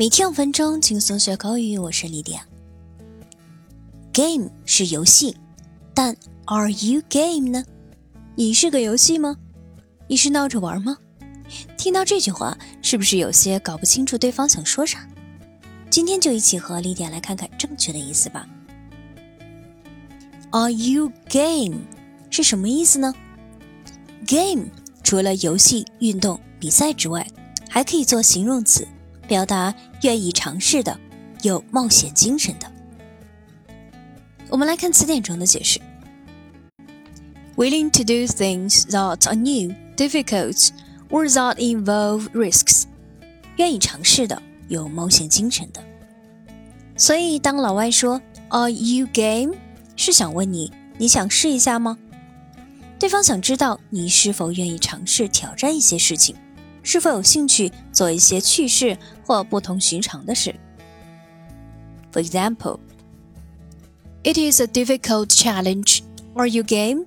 每天五分钟，轻松学口语。我是李典。Game 是游戏，但 Are you game 呢？你是个游戏吗？你是闹着玩吗？听到这句话，是不是有些搞不清楚对方想说啥？今天就一起和莉迪亚来看看正确的意思吧。Are you game 是什么意思呢？Game 除了游戏、运动、比赛之外，还可以做形容词。表达愿意尝试的、有冒险精神的。我们来看词典中的解释：willing to do things that are new, difficult, or that involve risks，愿意尝试的、有冒险精神的。所以，当老外说 “Are you game？” 是想问你，你想试一下吗？对方想知道你是否愿意尝试挑战一些事情。是否有兴趣做一些趣事或不同寻常的事？For example, it is a difficult challenge. Are you game?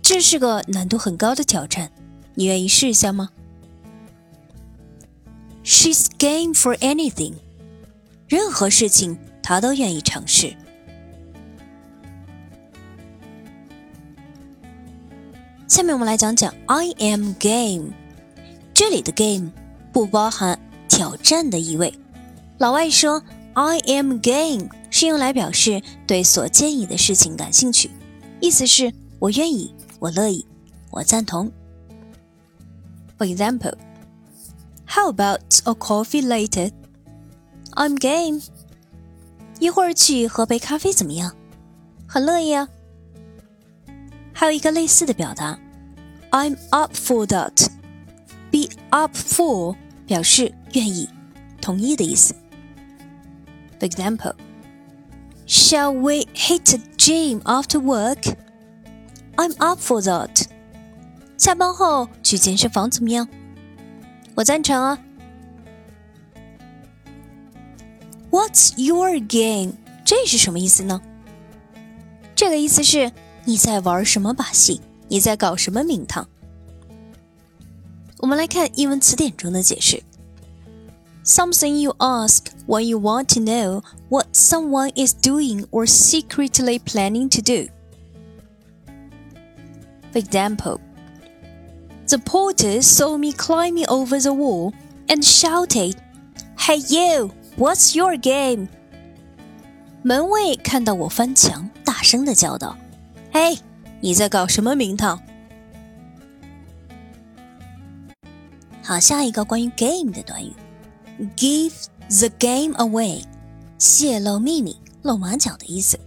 这是个难度很高的挑战，你愿意试一下吗？She's game for anything. 任何事情她都愿意尝试。下面我们来讲讲 I am game。这里的 game 不包含挑战的意味。老外说 "I am game" 是用来表示对所建议的事情感兴趣，意思是我愿意，我乐意，我赞同。For example, How about a coffee later? I'm game. 一会儿去喝杯咖啡怎么样？很乐意啊。还有一个类似的表达，I'm up for that。Be up for 表示愿意、同意的意思。For example, Shall we hit the gym after work? I'm up for that. 下班后去健身房怎么样？我赞成啊。What's your game？这是什么意思呢？这个意思是你在玩什么把戏？你在搞什么名堂？我们来看英文词典中的解释：something you ask when you want to know what someone is doing or secretly planning to do. For example, the porter saw me climbing over the wall and shouted, "Hey you, what's your game?" 门卫看到我翻墙，大声的叫道：“嘿，你在搞什么名堂？” 好，下一个关于 game 的短语，give the game away，泄露秘密、露马脚的意思。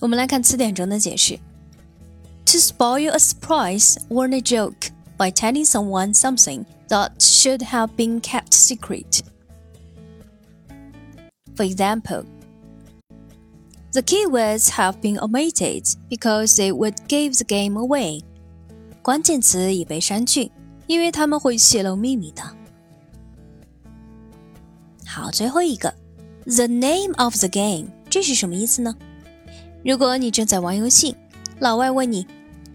我们来看词典中的解释：to spoil a surprise or a joke by telling someone something that should have been kept secret. For example, the keywords have been omitted because they would give the game away. 关键词已被删去。 因为他们会泄露秘密的。好，最后一个，the name of the game，这是什么意思呢？如果你正在玩游戏，老外问你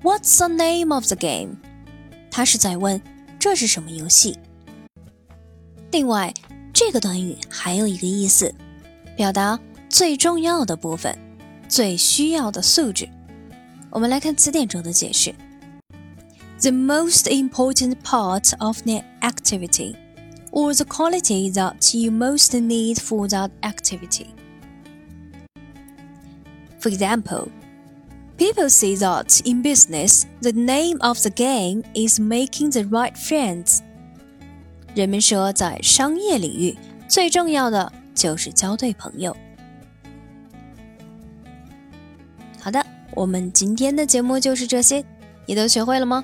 ，What's the name of the game？他是在问这是什么游戏。另外，这个短语还有一个意思，表达最重要的部分，最需要的素质。我们来看词典中的解释。the most important part of the activity, or the quality that you most need for that activity. For example, people say that in business, the name of the game is making the right friends. 人们说，在商业领域，最重要的就是交对朋友。好的，我们今天的节目就是这些，你都学会了吗